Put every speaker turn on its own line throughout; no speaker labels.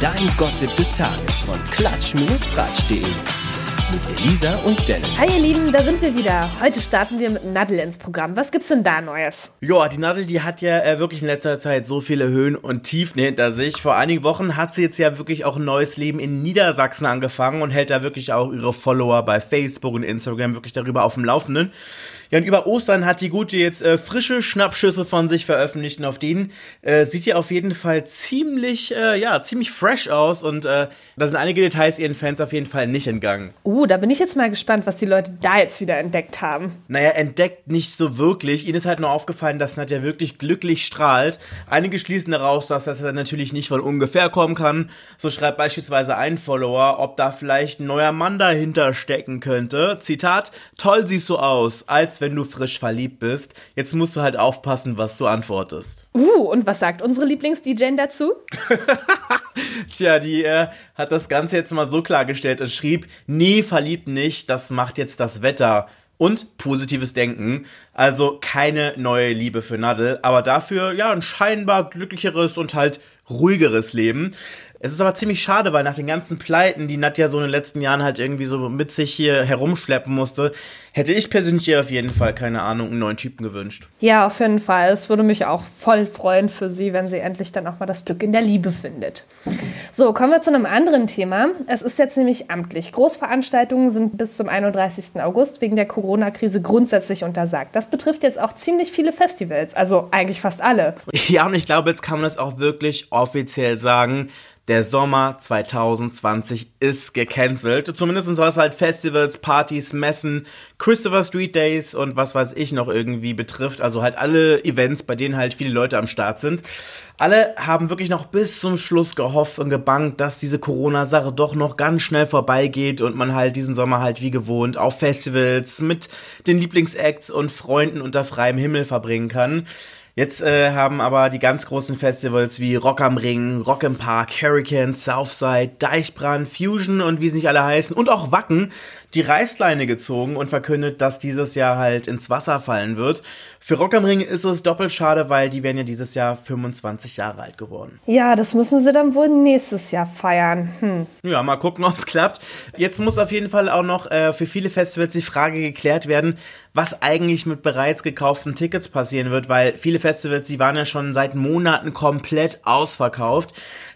Dein Gossip des Tages von klatsch-tratsch.de mit Elisa und Dennis.
Hi ihr Lieben, da sind wir wieder. Heute starten wir mit Nadel ins Programm. Was gibt's denn da Neues?
Ja, die Nadel, die hat ja äh, wirklich in letzter Zeit so viele Höhen und Tiefen hinter sich. Vor einigen Wochen hat sie jetzt ja wirklich auch ein neues Leben in Niedersachsen angefangen und hält da wirklich auch ihre Follower bei Facebook und Instagram wirklich darüber auf dem Laufenden. Ja, und über Ostern hat die Gute jetzt äh, frische Schnappschüsse von sich veröffentlicht und auf denen äh, sieht ihr auf jeden Fall ziemlich, äh, ja, ziemlich fresh aus und äh, da sind einige Details ihren Fans auf jeden Fall nicht entgangen.
Uh, da bin ich jetzt mal gespannt, was die Leute da jetzt wieder entdeckt haben.
Naja, entdeckt nicht so wirklich. Ihnen ist halt nur aufgefallen, dass Nadja wirklich glücklich strahlt. Einige schließen daraus, dass das natürlich nicht von ungefähr kommen kann. So schreibt beispielsweise ein Follower, ob da vielleicht ein neuer Mann dahinter stecken könnte. Zitat, toll siehst du aus, als wenn du frisch verliebt bist. Jetzt musst du halt aufpassen, was du antwortest.
Uh, und was sagt unsere Lieblings-DJ dazu?
Tja, die äh, hat das Ganze jetzt mal so klargestellt und schrieb, nee, verliebt nicht, das macht jetzt das Wetter. Und positives Denken. Also keine neue Liebe für Nadel, aber dafür ja ein scheinbar glücklicheres und halt ruhigeres Leben. Es ist aber ziemlich schade, weil nach den ganzen Pleiten, die Nadja so in den letzten Jahren halt irgendwie so mit sich hier herumschleppen musste, hätte ich persönlich ihr auf jeden Fall, keine Ahnung, einen neuen Typen gewünscht.
Ja, auf jeden Fall. Es würde mich auch voll freuen für sie, wenn sie endlich dann auch mal das Glück in der Liebe findet. So, kommen wir zu einem anderen Thema. Es ist jetzt nämlich amtlich. Großveranstaltungen sind bis zum 31. August wegen der Corona-Krise grundsätzlich untersagt. Das betrifft jetzt auch ziemlich viele Festivals, also eigentlich fast alle.
Ja, und ich glaube, jetzt kann man das auch wirklich offiziell sagen der Sommer 2020 ist gecancelt. Zumindest was halt Festivals, Partys, Messen, Christopher Street Days und was weiß ich noch irgendwie betrifft. Also halt alle Events, bei denen halt viele Leute am Start sind. Alle haben wirklich noch bis zum Schluss gehofft und gebankt, dass diese Corona-Sache doch noch ganz schnell vorbeigeht und man halt diesen Sommer halt wie gewohnt auf Festivals mit den Lieblingsacts und Freunden unter freiem Himmel verbringen kann. Jetzt äh, haben aber die ganz großen Festivals wie Rock am Ring, Rock im Park, Hurricane, Southside, Deichbrand, Fusion und wie sie nicht alle heißen und auch Wacken die Reißleine gezogen und verkündet, dass dieses Jahr halt ins Wasser fallen wird. Für Rock am Ring ist es doppelt schade, weil die werden ja dieses Jahr 25 Jahre alt geworden.
Ja, das müssen sie dann wohl nächstes Jahr feiern. Hm.
Ja, mal gucken, ob es klappt. Jetzt muss auf jeden Fall auch noch äh, für viele Festivals die Frage geklärt werden, was eigentlich mit bereits gekauften Tickets passieren wird, weil viele Festivals, die waren ja schon seit Monaten komplett ausverkauft.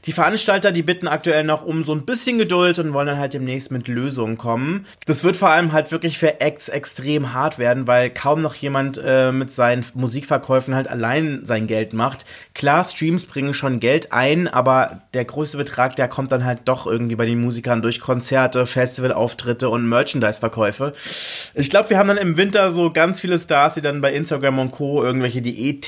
Die Veranstalter, die bitten aktuell noch um so ein bisschen Geduld und wollen dann halt demnächst mit Lösungen kommen. Das wird vor allem halt wirklich für Acts extrem hart werden, weil kaum noch jemand äh, mit seinen Musikverkäufen halt allein sein Geld macht. Klar, Streams bringen schon Geld ein, aber der größte Betrag, der kommt dann halt doch irgendwie bei den Musikern durch Konzerte, Festivalauftritte und Merchandise-Verkäufe. Ich glaube, wir haben dann im Winter so ganz viele Stars, die dann bei Instagram und Co. irgendwelche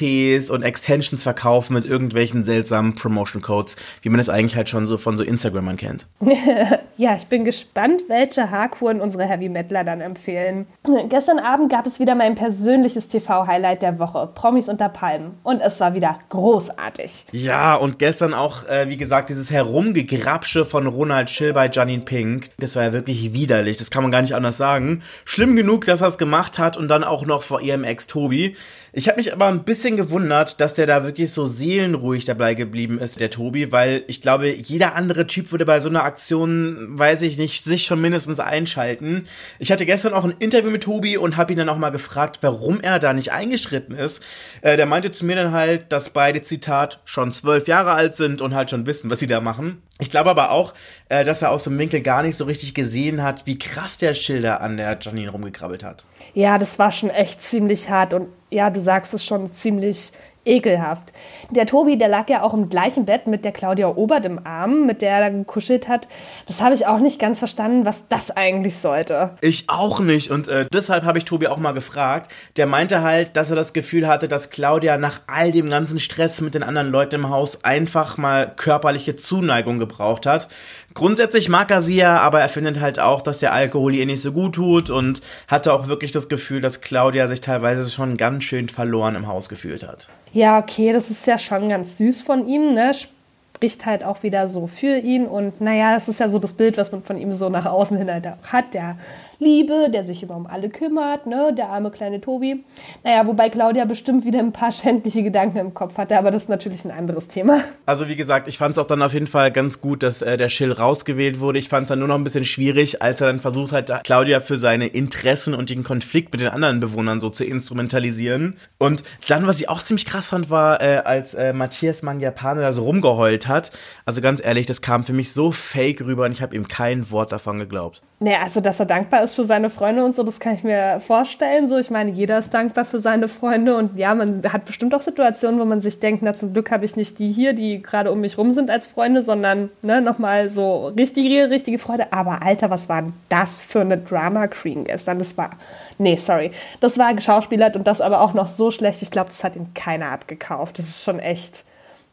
Diät-Tees und Extensions verkaufen mit irgendwelchen seltsamen Promotion-Codes wie man es eigentlich halt schon so von so Instagramern kennt.
ja, ich bin gespannt, welche Haarkuren unsere Heavy Metaler dann empfehlen. Gestern Abend gab es wieder mein persönliches TV-Highlight der Woche, Promis unter Palmen. Und es war wieder großartig.
Ja, und gestern auch, äh, wie gesagt, dieses Herumgegrapsche von Ronald Schill bei Janine Pink. Das war ja wirklich widerlich, das kann man gar nicht anders sagen. Schlimm genug, dass er es gemacht hat und dann auch noch vor ihrem Ex Tobi. Ich habe mich aber ein bisschen gewundert, dass der da wirklich so seelenruhig dabei geblieben ist, der Tobi, weil ich glaube, jeder andere Typ würde bei so einer Aktion, weiß ich nicht, sich schon mindestens einschalten. Ich hatte gestern auch ein Interview mit Tobi und habe ihn dann auch mal gefragt, warum er da nicht eingeschritten ist. Äh, der meinte zu mir dann halt, dass beide, Zitat, schon zwölf Jahre alt sind und halt schon wissen, was sie da machen. Ich glaube aber auch, äh, dass er aus dem Winkel gar nicht so richtig gesehen hat, wie krass der Schilder an der Janine rumgekrabbelt hat.
Ja, das war schon echt ziemlich hart und ja, du sagst es schon ziemlich ekelhaft. Der Tobi, der lag ja auch im gleichen Bett mit der Claudia Obert im Arm, mit der er dann gekuschelt hat. Das habe ich auch nicht ganz verstanden, was das eigentlich sollte.
Ich auch nicht. Und äh, deshalb habe ich Tobi auch mal gefragt. Der meinte halt, dass er das Gefühl hatte, dass Claudia nach all dem ganzen Stress mit den anderen Leuten im Haus einfach mal körperliche Zuneigung gebraucht hat. Grundsätzlich mag er sie ja, aber er findet halt auch, dass der Alkohol ihr nicht so gut tut und hatte auch wirklich das Gefühl, dass Claudia sich teilweise schon ganz schön verloren im Haus gefühlt hat.
Ja, okay, das ist ja schon ganz süß von ihm, ne? Spricht halt auch wieder so für ihn und naja, das ist ja so das Bild, was man von ihm so nach außen hin halt auch hat. Der Liebe, der sich immer um alle kümmert, ne, der arme kleine Tobi. Naja, wobei Claudia bestimmt wieder ein paar schändliche Gedanken im Kopf hatte, aber das ist natürlich ein anderes Thema.
Also wie gesagt, ich fand es auch dann auf jeden Fall ganz gut, dass äh, der Schill rausgewählt wurde. Ich fand es dann nur noch ein bisschen schwierig, als er dann versucht hat, Claudia für seine Interessen und den Konflikt mit den anderen Bewohnern so zu instrumentalisieren. Und dann, was ich auch ziemlich krass fand, war, äh, als äh, Matthias Mangiapane da so rumgeheult hat. Also ganz ehrlich, das kam für mich so fake rüber und ich habe ihm kein Wort davon geglaubt.
Naja, also dass er dankbar ist für seine Freunde und so, das kann ich mir vorstellen. So, ich meine, jeder ist dankbar für seine Freunde und ja, man hat bestimmt auch Situationen, wo man sich denkt, na zum Glück habe ich nicht die hier, die gerade um mich rum sind als Freunde, sondern ne, nochmal so richtige, richtige Freude. Aber Alter, was war das für eine Drama Queen gestern? Das war, nee, sorry, das war geschauspielert und das aber auch noch so schlecht. Ich glaube, das hat ihm keiner abgekauft. Das ist schon echt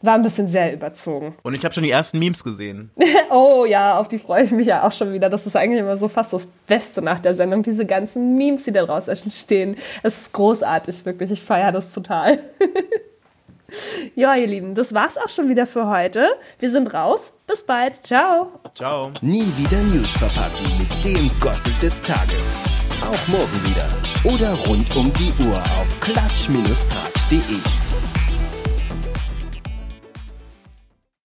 war ein bisschen sehr überzogen.
Und ich habe schon die ersten Memes gesehen.
oh ja, auf die freue ich mich ja auch schon wieder. Das ist eigentlich immer so fast das Beste nach der Sendung, diese ganzen Memes, die da draus entstehen. Es ist großartig, wirklich. Ich feiere das total. ja, ihr Lieben, das war's auch schon wieder für heute. Wir sind raus. Bis bald. Ciao.
Ciao.
Nie wieder News verpassen mit dem Gossip des Tages. Auch morgen wieder. Oder rund um die Uhr auf klatsch-tratsch.de.